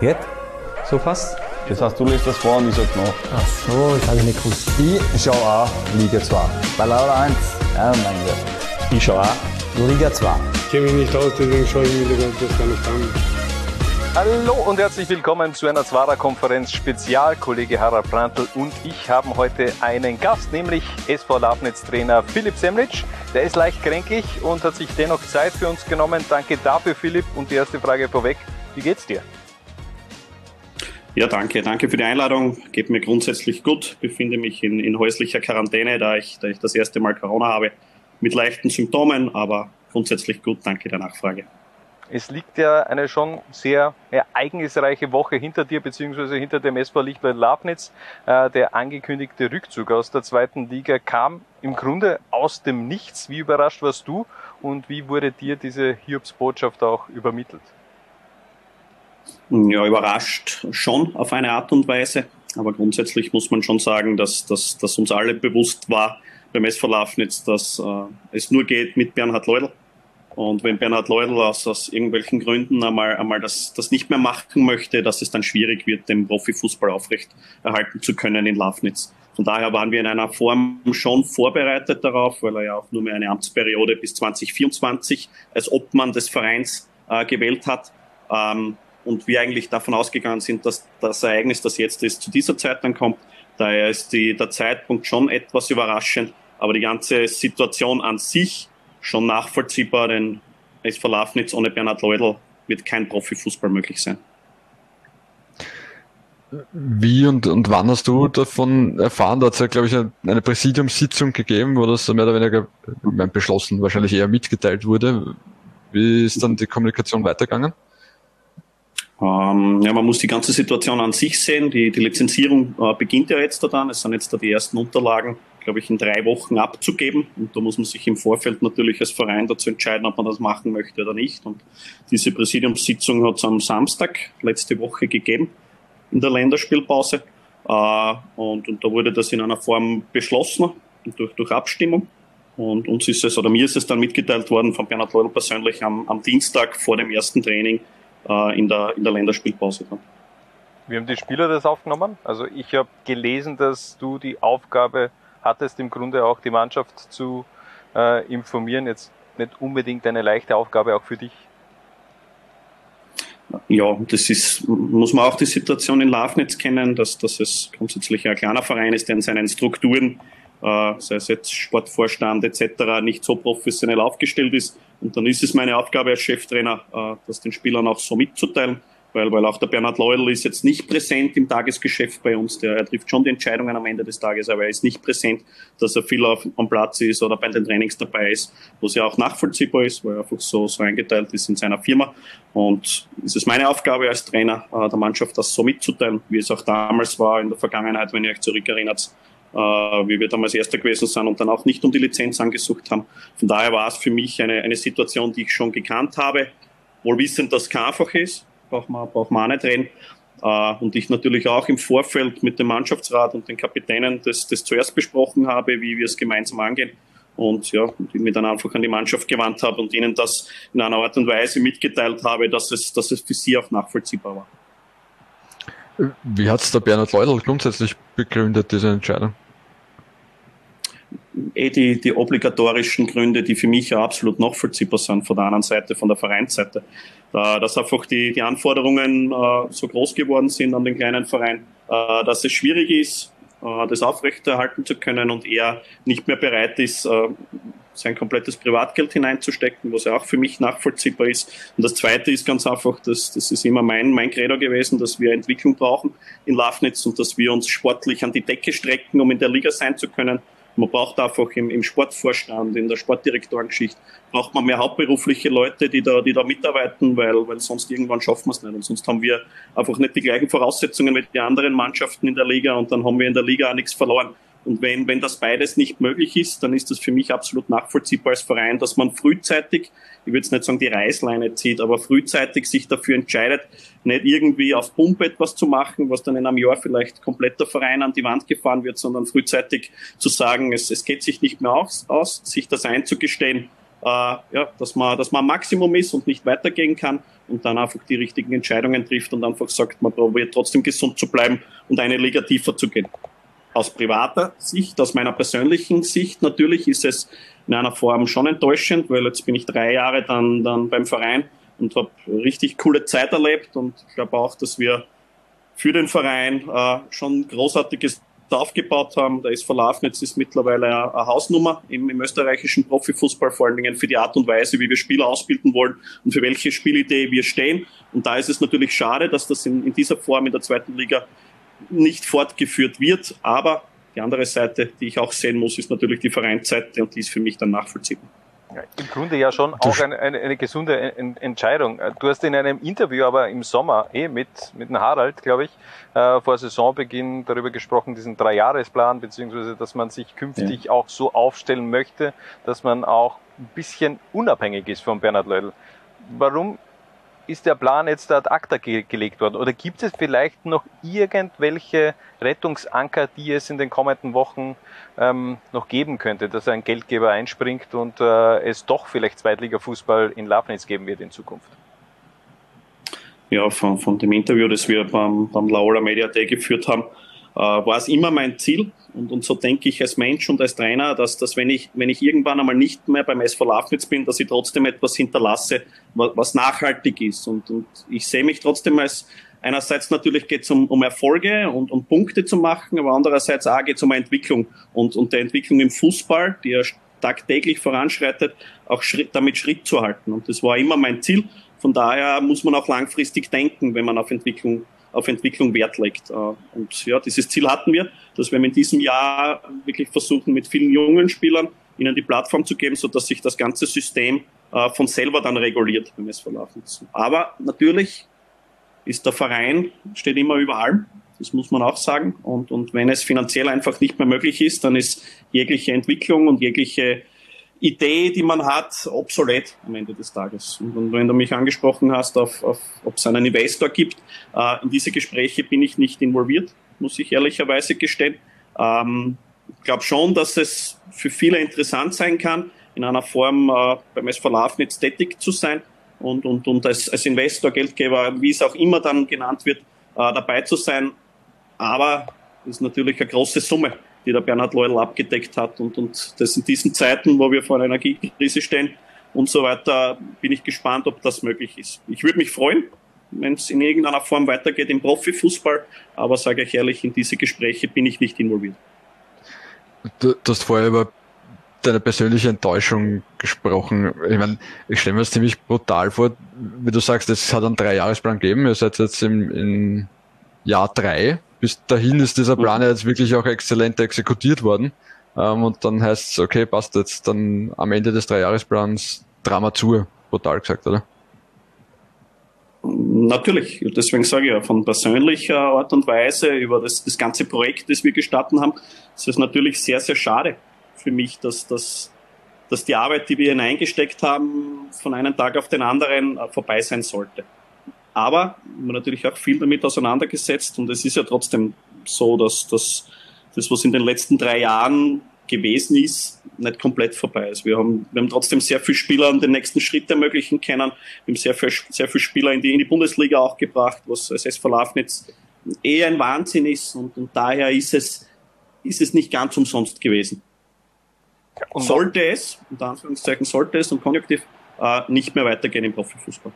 Geht? So fast? Das heißt, du lässt das vor und ich sag nach. Ach so, das habe ich nicht gewusst. Ich schaue auch Liga 2. Bei Laura 1. Ja, mein Gott. Ich schaue auch Liga 2. Ich kenne mich nicht aus, deswegen schaue ich mir das gar nicht an. Hallo und herzlich willkommen zu einer Zwarer-Konferenz Spezial. Kollege Harald Brandl und ich haben heute einen Gast, nämlich SV Lafnitz-Trainer Philipp Semlitsch. Der ist leicht kränklich und hat sich dennoch Zeit für uns genommen. Danke dafür, Philipp. Und die erste Frage vorweg, wie geht's dir? Ja, danke. Danke für die Einladung. Geht mir grundsätzlich gut. Befinde mich in, in häuslicher Quarantäne, da ich, da ich das erste Mal Corona habe. Mit leichten Symptomen, aber grundsätzlich gut. Danke der Nachfrage. Es liegt ja eine schon sehr ereignisreiche Woche hinter dir, beziehungsweise hinter dem SV Lichtblatt Lafnitz. Äh, der angekündigte Rückzug aus der zweiten Liga kam im Grunde aus dem Nichts. Wie überrascht warst du und wie wurde dir diese Hiobs-Botschaft auch übermittelt? Ja, überrascht schon auf eine Art und Weise. Aber grundsätzlich muss man schon sagen, dass, dass, dass uns alle bewusst war beim SV Lafnitz, dass äh, es nur geht mit Bernhard Leudl und wenn Bernhard Leudl aus, aus irgendwelchen Gründen einmal, einmal das, das nicht mehr machen möchte, dass es dann schwierig wird, den Profifußball aufrecht erhalten zu können in Lafnitz. Von daher waren wir in einer Form schon vorbereitet darauf, weil er ja auch nur mehr eine Amtsperiode bis 2024 als Obmann des Vereins äh, gewählt hat. Ähm, und wir eigentlich davon ausgegangen sind, dass das Ereignis, das jetzt ist, zu dieser Zeit dann kommt. Daher ist die, der Zeitpunkt schon etwas überraschend, aber die ganze Situation an sich schon nachvollziehbar, denn SV Lafnitz ohne Bernhard Leudl wird kein Profifußball möglich sein. Wie und, und wann hast du davon erfahren? Da hat es ja, glaube ich, eine Präsidiumssitzung gegeben, wo das mehr oder weniger beschlossen, wahrscheinlich eher mitgeteilt wurde. Wie ist dann die Kommunikation weitergegangen? Ähm, ja, man muss die ganze Situation an sich sehen. Die, die Lizenzierung äh, beginnt ja jetzt da dann. Es sind jetzt da die ersten Unterlagen glaube ich, in drei Wochen abzugeben. Und da muss man sich im Vorfeld natürlich als Verein dazu entscheiden, ob man das machen möchte oder nicht. Und diese Präsidiumssitzung hat es am Samstag letzte Woche gegeben, in der Länderspielpause. Äh, und, und da wurde das in einer Form beschlossen, durch, durch Abstimmung. Und uns ist es, oder mir ist es dann mitgeteilt worden von Bernhard Leudl persönlich am, am Dienstag vor dem ersten Training äh, in, der, in der Länderspielpause. Dann. Wie haben die Spieler das aufgenommen? Also ich habe gelesen, dass du die Aufgabe hattest im Grunde auch die Mannschaft zu äh, informieren. Jetzt nicht unbedingt eine leichte Aufgabe auch für dich. Ja, das ist, muss man auch die Situation in Lafnitz kennen, dass, dass es grundsätzlich ein kleiner Verein ist, der in seinen Strukturen, äh, sei es jetzt Sportvorstand etc., nicht so professionell aufgestellt ist. Und dann ist es meine Aufgabe als Cheftrainer, äh, das den Spielern auch so mitzuteilen weil, weil auch der Bernhard Leudl ist jetzt nicht präsent im Tagesgeschäft bei uns. Der, er trifft schon die Entscheidungen am Ende des Tages, aber er ist nicht präsent, dass er viel auf, am Platz ist oder bei den Trainings dabei ist, was ja auch nachvollziehbar ist, weil er einfach so, so eingeteilt ist in seiner Firma. Und es ist meine Aufgabe als Trainer äh, der Mannschaft, das so mitzuteilen, wie es auch damals war in der Vergangenheit, wenn ihr euch zurückerinnert, wie wir damals Erster gewesen sind und dann auch nicht um die Lizenz angesucht haben. Von daher war es für mich eine, eine Situation, die ich schon gekannt habe, wohl wissend, dass es kein einfach ist, brauchen wir, brauchen wir auch nicht reden. Uh, und ich natürlich auch im Vorfeld mit dem Mannschaftsrat und den Kapitänen das, das zuerst besprochen habe, wie wir es gemeinsam angehen. Und ja, ich mich dann einfach an die Mannschaft gewandt habe und ihnen das in einer Art und Weise mitgeteilt habe, dass es, dass es für sie auch nachvollziehbar war. Wie hat es der Bernhard Leudl grundsätzlich begründet, diese Entscheidung? Eh die, die obligatorischen Gründe, die für mich ja absolut nachvollziehbar sind, von der anderen Seite, von der Vereinsseite dass einfach die, die Anforderungen äh, so groß geworden sind an den kleinen Verein, äh, dass es schwierig ist, äh, das aufrechterhalten zu können und er nicht mehr bereit ist, äh, sein komplettes Privatgeld hineinzustecken, was ja auch für mich nachvollziehbar ist. Und das Zweite ist ganz einfach, dass das ist immer mein, mein Credo gewesen, dass wir Entwicklung brauchen in Lafnitz und dass wir uns sportlich an die Decke strecken, um in der Liga sein zu können. Man braucht einfach im, im Sportvorstand, in der Sportdirektorengeschichte, braucht man mehr hauptberufliche Leute, die da, die da mitarbeiten, weil, weil sonst irgendwann schaffen wir es nicht. Und sonst haben wir einfach nicht die gleichen Voraussetzungen mit den anderen Mannschaften in der Liga und dann haben wir in der Liga auch nichts verloren. Und wenn, wenn das beides nicht möglich ist, dann ist das für mich absolut nachvollziehbar als Verein, dass man frühzeitig, ich würde jetzt nicht sagen die Reißleine zieht, aber frühzeitig sich dafür entscheidet, nicht irgendwie auf Pumpe etwas zu machen, was dann in einem Jahr vielleicht komplett der Verein an die Wand gefahren wird, sondern frühzeitig zu sagen, es, es geht sich nicht mehr aus, aus sich das einzugestehen äh, ja, dass man, dass man Maximum ist und nicht weitergehen kann und dann einfach die richtigen Entscheidungen trifft und einfach sagt, man probiert trotzdem gesund zu bleiben und eine Liga tiefer zu gehen. Aus privater Sicht, aus meiner persönlichen Sicht natürlich ist es in einer Form schon enttäuschend, weil jetzt bin ich drei Jahre dann, dann beim Verein und habe richtig coole Zeit erlebt und ich glaube auch, dass wir für den Verein äh, schon großartiges aufgebaut haben. Der SV Lafnitz ist mittlerweile eine Hausnummer im, im, österreichischen Profifußball, vor allen Dingen für die Art und Weise, wie wir Spieler ausbilden wollen und für welche Spielidee wir stehen. Und da ist es natürlich schade, dass das in, in dieser Form in der zweiten Liga nicht fortgeführt wird. Aber die andere Seite, die ich auch sehen muss, ist natürlich die Vereinsseite und die ist für mich dann nachvollziehbar. Ja, Im Grunde ja schon auch eine, eine, eine gesunde Entscheidung. Du hast in einem Interview aber im Sommer eh mit, mit dem Harald, glaube ich, äh, vor Saisonbeginn darüber gesprochen, diesen Dreijahresplan, beziehungsweise dass man sich künftig ja. auch so aufstellen möchte, dass man auch ein bisschen unabhängig ist von Bernhard Leudl. Warum ist der Plan jetzt ad acta ge gelegt worden? Oder gibt es vielleicht noch irgendwelche Rettungsanker, die es in den kommenden Wochen ähm, noch geben könnte, dass ein Geldgeber einspringt und äh, es doch vielleicht Zweitliga-Fußball in Lafnitz geben wird in Zukunft? Ja, von, von dem Interview, das wir beim, beim Laola Media Day geführt haben, war es immer mein Ziel, und, und so denke ich als Mensch und als Trainer, dass, dass wenn, ich, wenn ich irgendwann einmal nicht mehr beim SV Lafnitz bin, dass ich trotzdem etwas hinterlasse, was, was nachhaltig ist. Und, und ich sehe mich trotzdem als, einerseits natürlich geht es um, um Erfolge und um Punkte zu machen, aber andererseits auch geht es um Entwicklung und, und der Entwicklung im Fußball, die ja tagtäglich voranschreitet, auch Schritt, damit Schritt zu halten. Und das war immer mein Ziel. Von daher muss man auch langfristig denken, wenn man auf Entwicklung auf Entwicklung Wert legt. Äh, und ja, dieses Ziel hatten wir, dass wir in diesem Jahr wirklich versuchen, mit vielen jungen Spielern ihnen die Plattform zu geben, so dass sich das ganze System äh, von selber dann reguliert beim SV Lafnitz. Aber natürlich ist der Verein, steht immer über allem. Das muss man auch sagen. Und, und wenn es finanziell einfach nicht mehr möglich ist, dann ist jegliche Entwicklung und jegliche Idee, die man hat, obsolet am Ende des Tages. Und wenn du mich angesprochen hast, auf, auf, ob es einen Investor gibt, äh, in diese Gespräche bin ich nicht involviert, muss ich ehrlicherweise gestehen. Ähm, ich glaube schon, dass es für viele interessant sein kann, in einer Form äh, beim SV Lafnitz tätig zu sein und, und, und als, als Investor, Geldgeber, wie es auch immer dann genannt wird, äh, dabei zu sein. Aber das ist natürlich eine große Summe die der Bernhard Leudl abgedeckt hat. Und, und das in diesen Zeiten, wo wir vor einer Energiekrise stehen und so weiter, bin ich gespannt, ob das möglich ist. Ich würde mich freuen, wenn es in irgendeiner Form weitergeht im Profifußball, aber sage ich ehrlich, in diese Gespräche bin ich nicht involviert. Du, du hast vorher über deine persönliche Enttäuschung gesprochen. Ich meine, ich stelle mir das ziemlich brutal vor, wie du sagst, es hat einen Dreijahresplan gegeben, ihr seid jetzt im, im Jahr drei bis dahin ist dieser Plan ja jetzt wirklich auch exzellent exekutiert worden. Ähm, und dann heißt es, okay, passt jetzt dann am Ende des Dreijahresplans Drama zu, brutal gesagt, oder? Natürlich, deswegen sage ich ja, von persönlicher Art und Weise über das, das ganze Projekt, das wir gestartet haben, ist es natürlich sehr, sehr schade für mich, dass, dass, dass die Arbeit, die wir hineingesteckt haben, von einem Tag auf den anderen äh, vorbei sein sollte. Aber man natürlich auch viel damit auseinandergesetzt und es ist ja trotzdem so, dass, dass das, was in den letzten drei Jahren gewesen ist, nicht komplett vorbei ist. Wir haben, wir haben trotzdem sehr viele Spieler den nächsten Schritt ermöglichen können. Wir haben sehr viel, sehr viele Spieler in die, in die Bundesliga auch gebracht, was als SV Lafnitz eher ein Wahnsinn ist und, und daher ist es, ist es nicht ganz umsonst gewesen. sollte es, unter Anführungszeichen sollte es und konjunktiv, äh, nicht mehr weitergehen im Profifußball.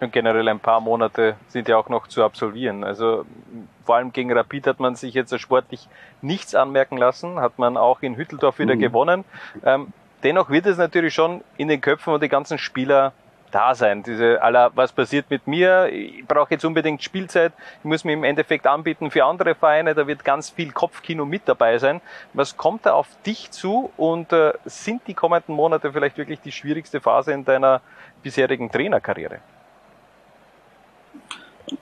Und generell ein paar Monate sind ja auch noch zu absolvieren. Also vor allem gegen Rapid hat man sich jetzt sportlich nichts anmerken lassen, hat man auch in Hütteldorf wieder mhm. gewonnen. Ähm, dennoch wird es natürlich schon in den Köpfen und die ganzen Spieler da sein. Diese aller, was passiert mit mir? Ich brauche jetzt unbedingt Spielzeit. Ich muss mir im Endeffekt anbieten für andere Vereine. Da wird ganz viel Kopfkino mit dabei sein. Was kommt da auf dich zu? Und äh, sind die kommenden Monate vielleicht wirklich die schwierigste Phase in deiner bisherigen Trainerkarriere?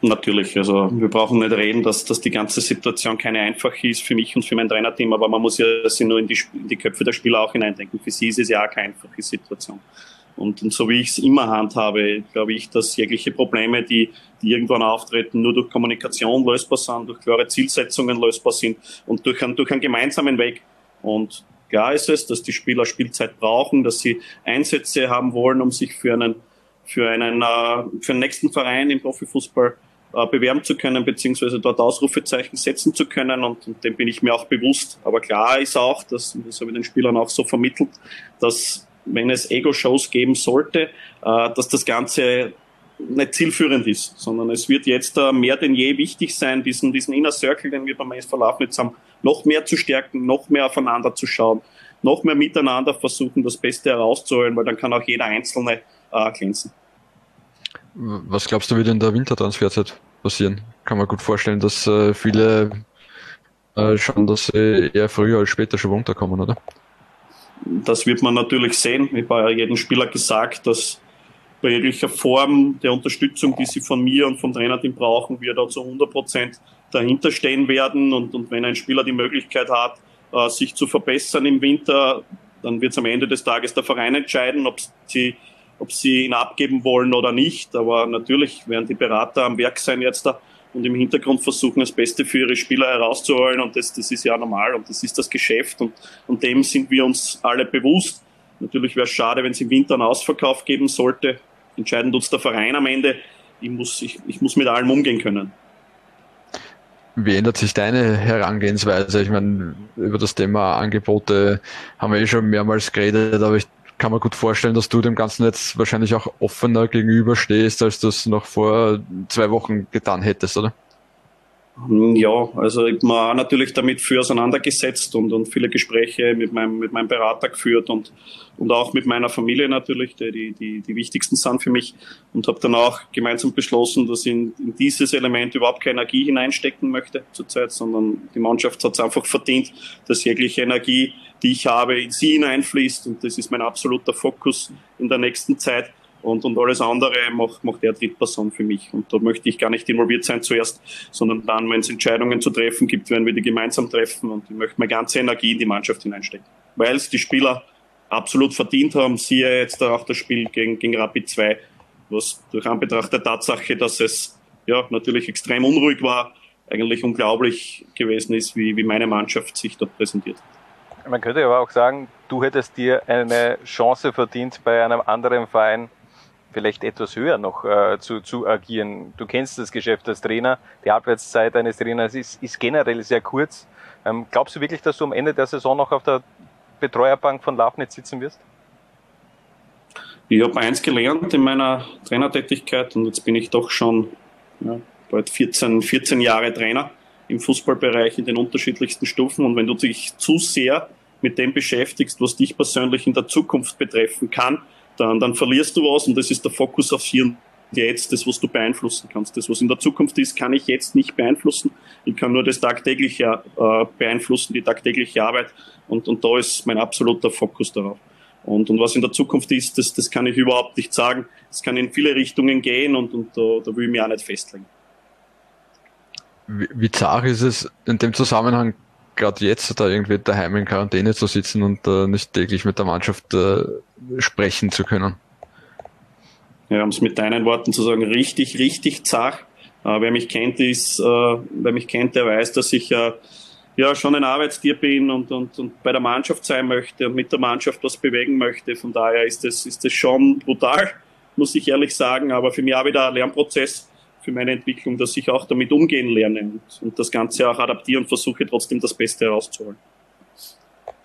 Natürlich, also wir brauchen nicht reden, dass, dass die ganze Situation keine einfache ist für mich und für mein Trainerteam, aber man muss ja sich nur in die, in die Köpfe der Spieler auch hineindenken. Für sie ist es ja auch keine einfache Situation. Und, und so wie ich es immer handhabe, glaube ich, dass jegliche Probleme, die, die irgendwann auftreten, nur durch Kommunikation lösbar sind, durch klare Zielsetzungen lösbar sind und durch, ein, durch einen gemeinsamen Weg. Und Klar ist es, dass die Spieler Spielzeit brauchen, dass sie Einsätze haben wollen, um sich für einen, für einen, äh, für den nächsten Verein im Profifußball äh, bewerben zu können, beziehungsweise dort Ausrufezeichen setzen zu können und, und dem bin ich mir auch bewusst. Aber klar ist auch, dass, das habe ich den Spielern auch so vermittelt, dass wenn es Ego-Shows geben sollte, äh, dass das Ganze nicht zielführend ist, sondern es wird jetzt äh, mehr denn je wichtig sein, diesen, diesen Inner Circle, den wir beim SV Lafnitz haben, noch mehr zu stärken, noch mehr aufeinander zu schauen, noch mehr miteinander versuchen, das Beste herauszuholen, weil dann kann auch jeder Einzelne äh, glänzen. Was glaubst du, wird in der Wintertransferzeit passieren? Kann man gut vorstellen, dass äh, viele äh, schauen, dass sie eher früher als später schon runterkommen, oder? Das wird man natürlich sehen. Ich habe ja jedem Spieler gesagt, dass bei jeglicher Form der Unterstützung, die sie von mir und vom Trainerteam brauchen, wir da zu 100 Prozent dahinter stehen werden. Und, und wenn ein Spieler die Möglichkeit hat, äh, sich zu verbessern im Winter, dann wird es am Ende des Tages der Verein entscheiden, ob sie ob sie ihn abgeben wollen oder nicht. Aber natürlich werden die Berater am Werk sein jetzt da und im Hintergrund versuchen, das Beste für ihre Spieler herauszuholen. Und das, das ist ja normal und das ist das Geschäft und, und dem sind wir uns alle bewusst. Natürlich wäre es schade, wenn es im Winter einen Ausverkauf geben sollte. Entscheidend uns der Verein am Ende. Ich muss, ich, ich muss mit allem umgehen können. Wie ändert sich deine Herangehensweise? Ich meine, über das Thema Angebote haben wir eh schon mehrmals geredet, aber ich kann mir gut vorstellen, dass du dem Ganzen jetzt wahrscheinlich auch offener gegenüberstehst, als du das noch vor zwei Wochen getan hättest, oder? Ja, also ich habe natürlich damit für auseinandergesetzt und, und viele Gespräche mit meinem, mit meinem Berater geführt und, und auch mit meiner Familie natürlich, die, die, die, die wichtigsten sind für mich und habe dann auch gemeinsam beschlossen, dass ich in, in dieses Element überhaupt keine Energie hineinstecken möchte zurzeit, sondern die Mannschaft hat es einfach verdient, dass jegliche Energie, die ich habe, in sie hineinfließt und das ist mein absoluter Fokus in der nächsten Zeit und, und alles andere macht, macht der Drittperson für mich. Und da möchte ich gar nicht involviert sein zuerst, sondern dann, wenn es Entscheidungen zu treffen gibt, werden wir die gemeinsam treffen und ich möchte meine ganze Energie in die Mannschaft hineinstecken. Weil es die Spieler absolut verdient haben, siehe jetzt auch das Spiel gegen, gegen Rapid 2, was durch Anbetracht der Tatsache, dass es ja natürlich extrem unruhig war, eigentlich unglaublich gewesen ist, wie, wie meine Mannschaft sich dort präsentiert hat. Man könnte aber auch sagen, du hättest dir eine Chance verdient bei einem anderen Verein, vielleicht etwas höher noch äh, zu, zu agieren. Du kennst das Geschäft als Trainer. Die Arbeitszeit eines Trainers ist, ist generell sehr kurz. Ähm, glaubst du wirklich, dass du am Ende der Saison noch auf der Betreuerbank von Lafnitz sitzen wirst? Ich habe eins gelernt in meiner Trainertätigkeit und jetzt bin ich doch schon ja, bald 14, 14 Jahre Trainer im Fußballbereich in den unterschiedlichsten Stufen. Und wenn du dich zu sehr mit dem beschäftigst, was dich persönlich in der Zukunft betreffen kann, dann, dann verlierst du was und das ist der Fokus aufs Hier und Jetzt, das, was du beeinflussen kannst. Das, was in der Zukunft ist, kann ich jetzt nicht beeinflussen. Ich kann nur das tagtägliche äh, beeinflussen, die tagtägliche Arbeit und, und da ist mein absoluter Fokus darauf. Und, und was in der Zukunft ist, das, das kann ich überhaupt nicht sagen. Es kann in viele Richtungen gehen und, und da, da will ich mich auch nicht festlegen. Wie, zart ist es in dem Zusammenhang gerade jetzt da irgendwie daheim in Quarantäne zu sitzen und äh, nicht täglich mit der Mannschaft äh, sprechen zu können. Ja, um es mit deinen Worten zu sagen, richtig, richtig zart. Äh, wer mich kennt, ist, äh, wer mich kennt, der weiß, dass ich äh, ja schon ein Arbeitstier bin und, und, und bei der Mannschaft sein möchte und mit der Mannschaft was bewegen möchte. Von daher ist das, ist das schon brutal, muss ich ehrlich sagen, aber für mich auch wieder ein Lernprozess für meine Entwicklung, dass ich auch damit umgehen lerne und, und das Ganze auch adaptiere und versuche trotzdem das Beste herauszuholen.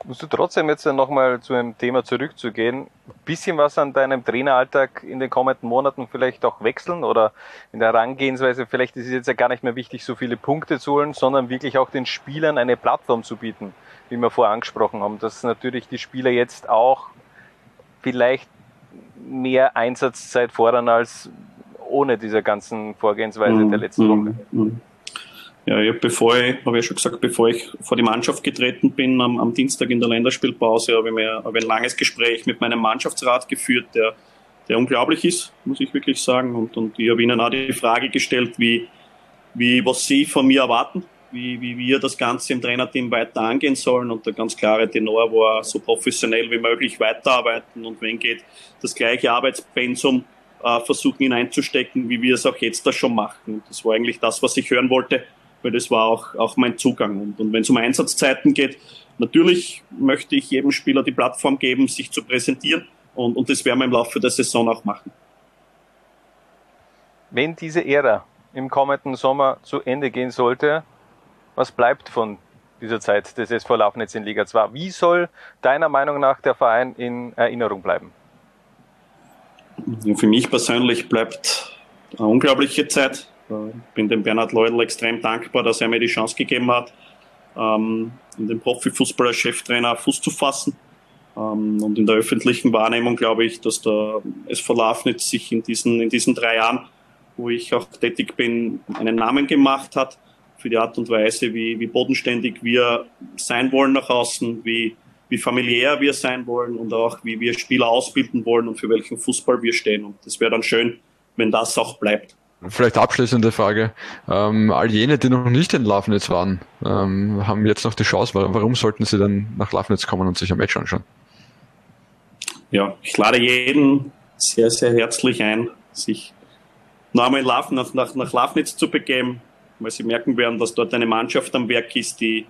Musst du trotzdem jetzt nochmal zu einem Thema zurückzugehen, ein bisschen was an deinem Traineralltag in den kommenden Monaten vielleicht auch wechseln oder in der Herangehensweise, vielleicht ist es jetzt ja gar nicht mehr wichtig, so viele Punkte zu holen, sondern wirklich auch den Spielern eine Plattform zu bieten, wie wir vorher angesprochen haben, dass natürlich die Spieler jetzt auch vielleicht mehr Einsatzzeit fordern als ohne diese ganzen Vorgehensweise mhm. der letzten Woche. Mhm. Ja, ich hab, bevor ich, habe ich schon gesagt, bevor ich vor die Mannschaft getreten bin, am, am Dienstag in der Länderspielpause, habe ich mir habe ein langes Gespräch mit meinem Mannschaftsrat geführt, der, der unglaublich ist, muss ich wirklich sagen. Und, und ich habe ihnen auch die Frage gestellt, wie, wie, was sie von mir erwarten, wie, wie wir das Ganze im Trainerteam weiter angehen sollen. Und der ganz klare Tenor war, so professionell wie möglich weiterarbeiten und wenn geht, das gleiche Arbeitspensum äh, versuchen hineinzustecken, wie wir es auch jetzt da schon machen. Das war eigentlich das, was ich hören wollte, weil das war auch, auch mein Zugang. Und, und wenn es um Einsatzzeiten geht, natürlich möchte ich jedem Spieler die Plattform geben, sich zu präsentieren und, und das werden wir im Laufe der Saison auch machen. Wenn diese Ära im kommenden Sommer zu Ende gehen sollte, was bleibt von dieser Zeit des SV Lafnitz in Liga 2? Wie soll deiner Meinung nach der Verein in Erinnerung bleiben? Für mich persönlich bleibt eine unglaubliche Zeit. Ich bin dem Bernhard Leudl extrem dankbar, dass er mir die Chance gegeben hat, ähm, in den Profifußball als Cheftrainer Fuß zu fassen. Ähm, und in der öffentlichen Wahrnehmung glaube ich, dass der SV Lafnitz sich in diesen, in diesen drei Jahren, wo ich auch tätig bin, einen Namen gemacht hat für die Art und Weise, wie, wie bodenständig wir sein wollen nach außen, wie, wie familiär wir sein wollen und auch wie wir Spieler ausbilden wollen und für welchen Fußball wir stehen. Und das wäre dann schön, wenn das auch bleibt. Vielleicht abschließende Frage. Ähm, all jene, die noch nicht in Lafnitz waren, ähm, haben jetzt noch die Chance. Warum sollten sie dann nach Lafnitz kommen und sich ein Match anschauen? Ja, ich lade jeden sehr, sehr herzlich ein, sich noch einmal nach, nach, nach Lafnitz zu begeben, weil sie merken werden, dass dort eine Mannschaft am Werk ist, die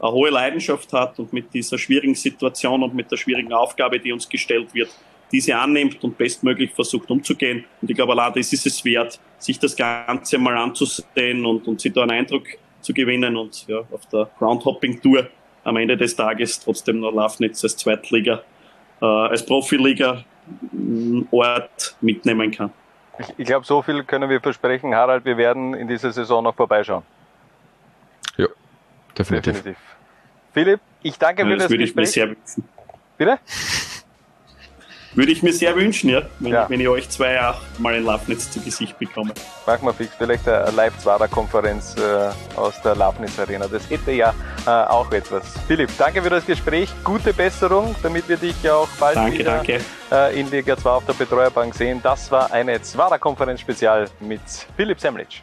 eine hohe Leidenschaft hat und mit dieser schwierigen Situation und mit der schwierigen Aufgabe, die uns gestellt wird, diese annimmt und bestmöglich versucht umzugehen. Und ich glaube, allein das ist es wert, sich das Ganze mal anzusehen und, und sich da einen Eindruck zu gewinnen und ja, auf der Groundhopping-Tour am Ende des Tages trotzdem noch Lafnitz als Zweitliga, äh, als Profiliga Ort mitnehmen kann. Ich, ich glaube, so viel können wir versprechen, Harald, wir werden in dieser Saison noch vorbeischauen. Definitiv. definitiv. Philipp, ich danke ja, für das, das würde Gespräch. Ich mir sehr wünschen. Bitte? Würde ich mir sehr wünschen, ja, wenn, ja. Ich, wenn ich euch zwei auch mal in Lafnitz zu Gesicht bekomme. Machen wir fix, vielleicht eine Live-Zwarer-Konferenz äh, aus der Lafnitz-Arena. Das hätte ja äh, auch etwas. Philipp, danke für das Gespräch. Gute Besserung, damit wir dich ja auch bald danke, wieder danke. Äh, in Liga 2 auf der Betreuerbank sehen. Das war eine Zwarer-Konferenz-Spezial mit Philipp Semlitsch.